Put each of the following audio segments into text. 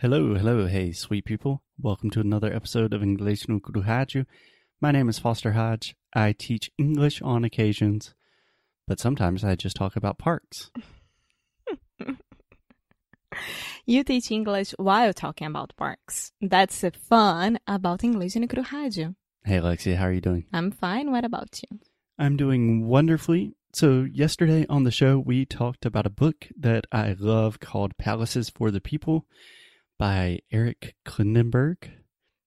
Hello, hello, hey, sweet people. Welcome to another episode of English no Kuruhaju. My name is Foster Hodge. I teach English on occasions, but sometimes I just talk about parks. You teach English while talking about parks. That's the fun about English no Rádio. Hey, Alexia, how are you doing? I'm fine. What about you? I'm doing wonderfully. So, yesterday on the show, we talked about a book that I love called Palaces for the People by Eric Klinenberg.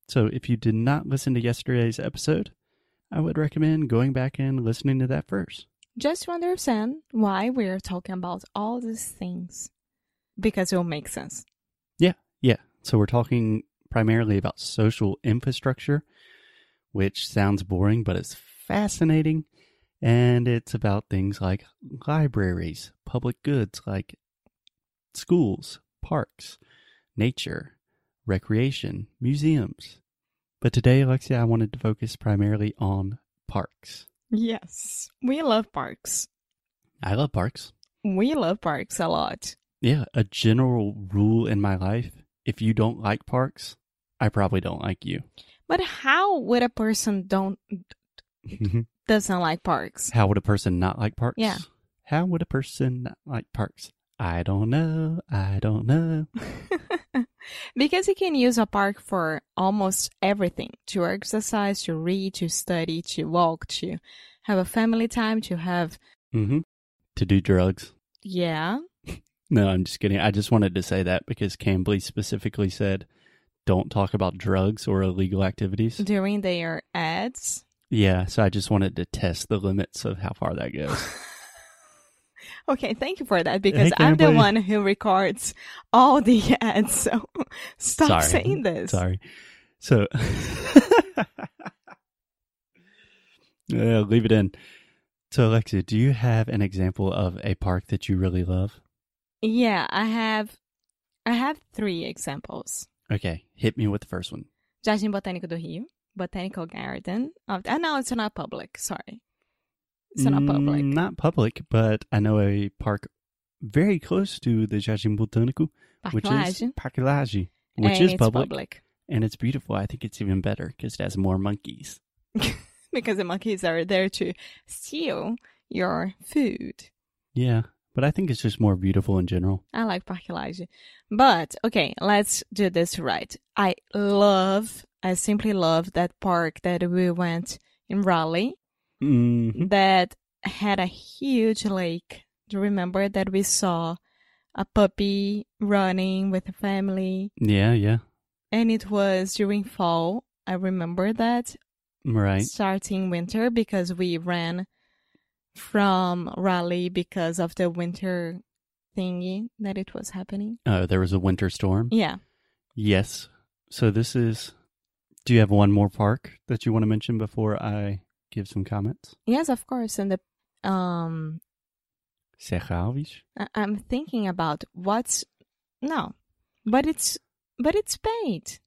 So, if you did not listen to yesterday's episode, I would recommend going back and listening to that first. Just to understand why we're talking about all these things. Because it will make sense. Yeah, yeah. So, we're talking primarily about social infrastructure, which sounds boring, but it's fascinating. And it's about things like libraries, public goods like schools, parks, nature, recreation, museums. But today, Alexia, I wanted to focus primarily on parks. Yes. We love parks. I love parks. We love parks a lot. Yeah, a general rule in my life if you don't like parks, I probably don't like you. But how would a person don't doesn't like parks? How would a person not like parks? Yeah. How would a person not like parks? I don't know. I don't know. because you can use a park for almost everything to exercise, to read, to study, to walk, to have a family time, to have, hmm To do drugs. yeah, No, I'm just kidding. I just wanted to say that because Cambly specifically said don't talk about drugs or illegal activities. during their ads. Yeah, so I just wanted to test the limits of how far that goes. Okay, thank you for that because Hey, I'm the one who records all the ads. So stop Sorry. saying this. Sorry. So, yeah, leave it in. So, Alexia, do you have an example of a park that you really love? Yeah, I have, I have three examples. Okay, hit me with the first one. Jardim Botânico do Rio, Botanical Garden. Of, oh, no, it's not public. Sorry. It's not public. Mm, Not public, but I know a park very close to the Jardim Botânico, which is Parque which and is it's public, and it's beautiful. I think it's even better because it has more monkeys. because the monkeys are there to steal your food. Yeah, but I think it's just more beautiful in general. I like Parque. But, okay, let's do this right. I love, I simply love that park that we went in Raleigh hmm that had a huge lake. Do you remember that we saw a puppy running with a family? Yeah, yeah, And it was during fall. I remember that right. starting winter because we ran from Raleigh because of the winter thingy that it was happening. Oh, there was a winter storm. Yeah. Yes. So this is. Do you have one more park that you want to mention before I give some comments? Yes, of course. And the um I'm thinking about what's no. But it's but it's paid.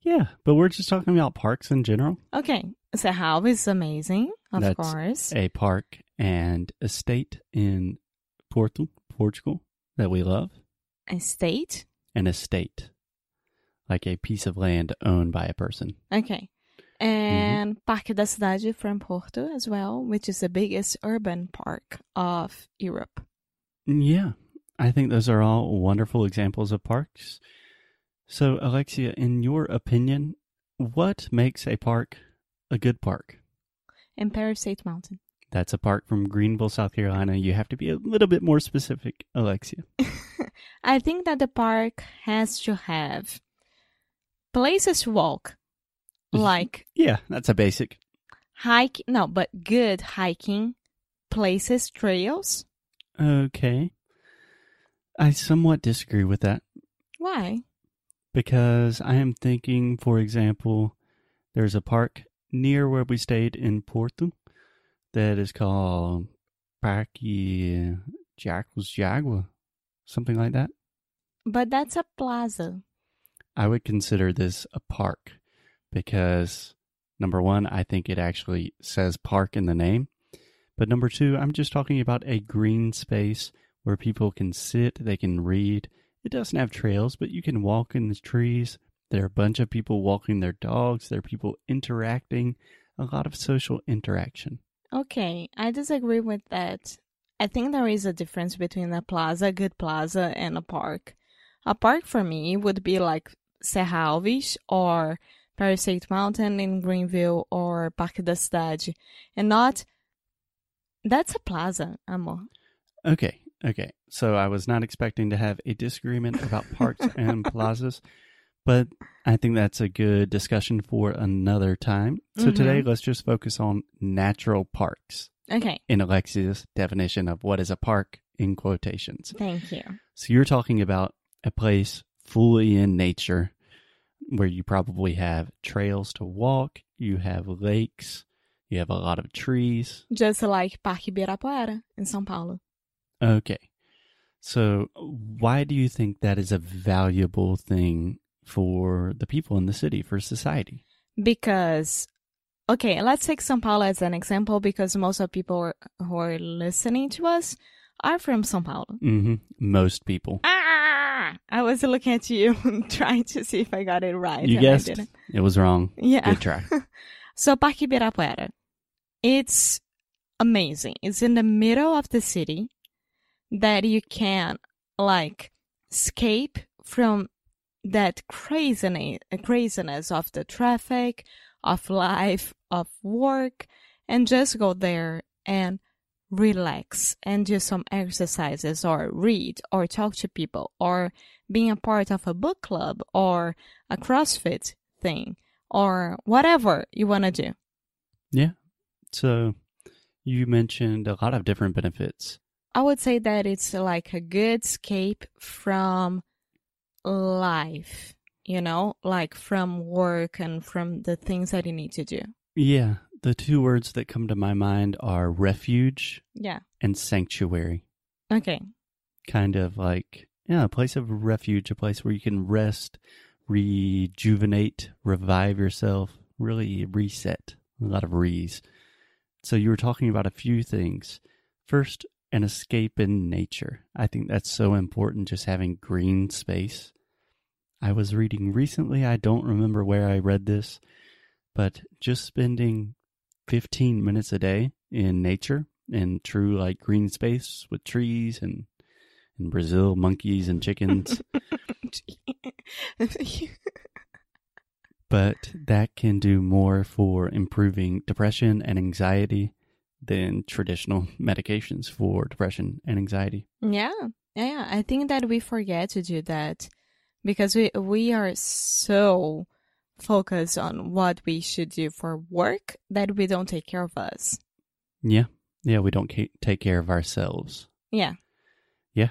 Yeah, but we're just talking about parks in general. Okay. Serral is amazing, of That's course. A park and estate in Porto, Portugal, that we love. A state. An estate, like a piece of land owned by a person. Okay. Mm-hmm. And Parque da Cidade from Porto as well, which is the biggest urban park of Europe. Yeah, I think those are all wonderful examples of parks. So, Alexia, in your opinion, what makes a park a good park? Empire State Mountain. That's a park from Greenville, South Carolina. You have to be a little bit more specific, Alexia. I think that the park has to have places to walk, like Yeah, that's a basic. hike. No, but good hiking places, trails. Okay. I somewhat disagree with that Why? because I am thinking, for example, there's a park near where we stayed in Porto that is called Parque Jacques Jaguar, something like that. But that's a plaza. I would consider this a park because number one, I think it actually says park in the name. But number two, I'm just talking about a green space where people can sit, they can read, it doesn't have trails, but you can walk in the trees. There are a bunch of people walking their dogs. There are people interacting, a lot of social interaction. Okay, I disagree with that. I think there is a difference between a plaza, a good plaza, and a park. A park for me would be like Serralves or Palisade Mountain in Greenville or Parque da Cidade, and not. That's a plaza, amor. Okay, okay. So I was not expecting to have a disagreement about parks and plazas, but I think that's a good discussion for another time. So Mhm. today, let's just focus on natural parks Okay, in Alexia's definition of what is a park in quotations. thank you. So you're talking about a place fully in nature where you probably have trails to walk, you have lakes, you have a lot of trees. Just like Parque Ibirapuera in São Paulo. Okay. So why do you think that is a valuable thing for the people in the city, for society? because okay let's take sao paulo as an example because most of people who are listening to us are from sao paulo Mm-hmm. Most people. ah i was looking at you trying to see if i got it right You guessed. didn't. It was wrong. yeah Good try. so parque ibirapuera it's amazing it's in the middle of the city that you can like escape from that craziness, craziness of the traffic, of life, of work, and just go there and relax and do some exercises or read or talk to people or being a part of a book club or a CrossFit thing or whatever you want to do. Yeah. So you mentioned a lot of different benefits. I would say that it's like a good escape from life, you know, like from work and from the things that you need to do. Yeah. The two words that come to my mind are refuge Yeah. and sanctuary. Okay. Kind of like, yeah, a place of refuge, a place where you can rest, rejuvenate, revive yourself, really reset. A lot of re's. So you were talking about a few things. First, an escape in nature. I think that's so important, just having green space. I was reading recently, I don't remember where I read this, but just spending 15 minutes a day in nature in true like green space with trees and in Brazil monkeys and chickens but that can do more for improving depression and anxiety than traditional medications for depression and anxiety. yeah. Yeah. I think that we forget to do that because we we are so focused on what we should do for work that we don't take care of us. Yeah. Yeah, we don't take care of ourselves. Yeah. Yeah.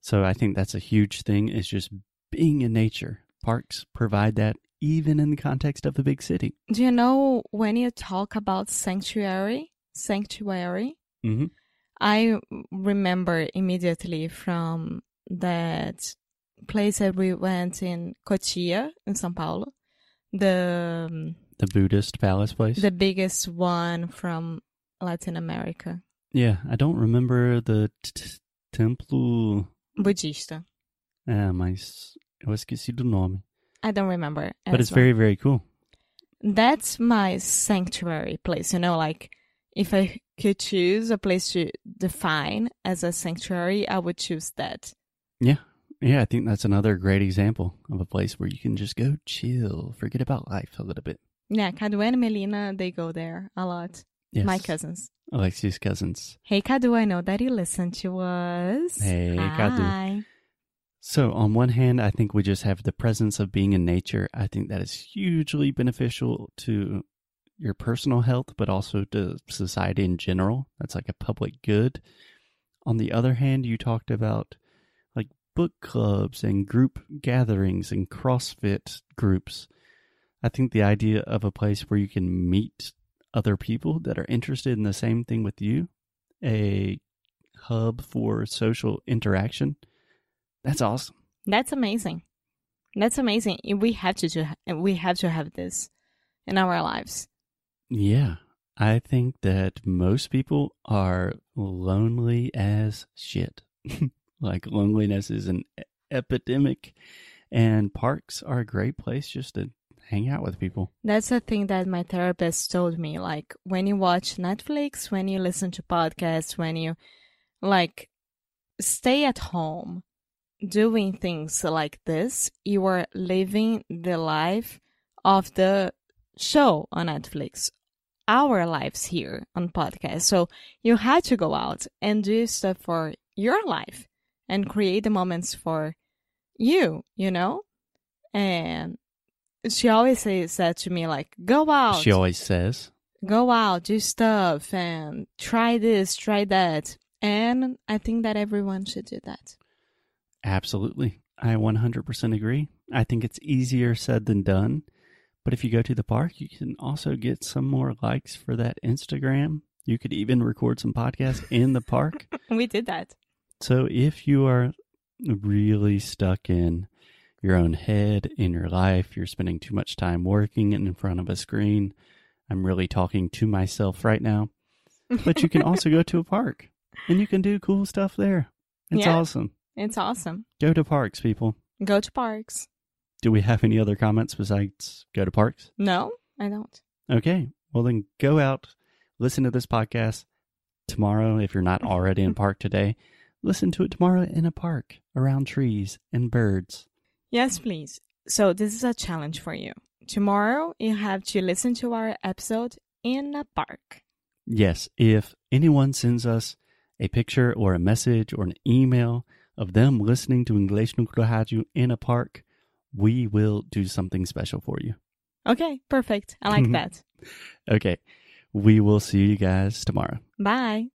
So I think that's a huge thing is just being in nature. Parks provide that even in the context of the big city. Do you know when you talk about sanctuary, sanctuary, hmm I remember immediately from that place that we went in Cotia in São Paulo, the um, The Buddhist palace place. the biggest one from Latin America, yeah, I don't remember the t- t- templo. Budista. Ah, mas eu esqueci do nome. I don't remember. But it's well. very, very cool. That's my sanctuary place. You know, like if I could choose a place to define as a sanctuary, I would choose that. Yeah, I think that's another great example of a place where you can just go chill, forget about life a little bit. Yeah, Cadu and Melina, they go there a lot. Yes. My cousins. Alexia's cousins. Hey, Cadu, I know that you listen to us. Hey, Cadu. Hi. So, on one hand, I think we just have the presence of being in nature. I think that is hugely beneficial to your personal health, but also to society in general. That's like a public good. On the other hand, you talked about book clubs and group gatherings and CrossFit groups. I think the idea of a place where you can meet other people that are interested in the same thing with you, a hub for social interaction, that's awesome. That's amazing. That's amazing. We have to do. We have to have this in our lives. Yeah. I think that most people are lonely as shit. like loneliness is an epidemic. And parks are a great place just to hang out with people. That's the thing that my therapist told me. Like when you watch Netflix, when you listen to podcasts, when you like stay at home doing things like this, you are living the life of the show on Netflix, our lives here on podcast. So you had to go out and do stuff for your life and create the moments for you, you know? And she always says that to me, like, go out. She always says, go out, do stuff, and try this, try that. And I think that everyone should do that. Absolutely. I 100% agree. I think it's easier said than done. But if you go to the park, you can also get some more likes for that Instagram. You could even record some podcasts in the park. we did that. So if you are really stuck in your own head in your life, you're spending too much time working in front of a screen. I'm really talking to myself right now. But you can also go to a park and you can do cool stuff there. It's Yeah. awesome. It's awesome. Go to parks, people. Go to parks. Do we have any other comments besides go to parks? No, I don't. Okay. Well, then go out, listen to this podcast tomorrow if you're not already in park today. Listen to it tomorrow in a park around trees and birds. Yes, please. So this is a challenge for you. Tomorrow you have to listen to our episode in a park. Yes, if anyone sends us a picture or a message or an email of them listening to English no Rádio in a park, we will do something special for you. Okay, perfect. I like that. Okay. We will see you guys tomorrow. Bye.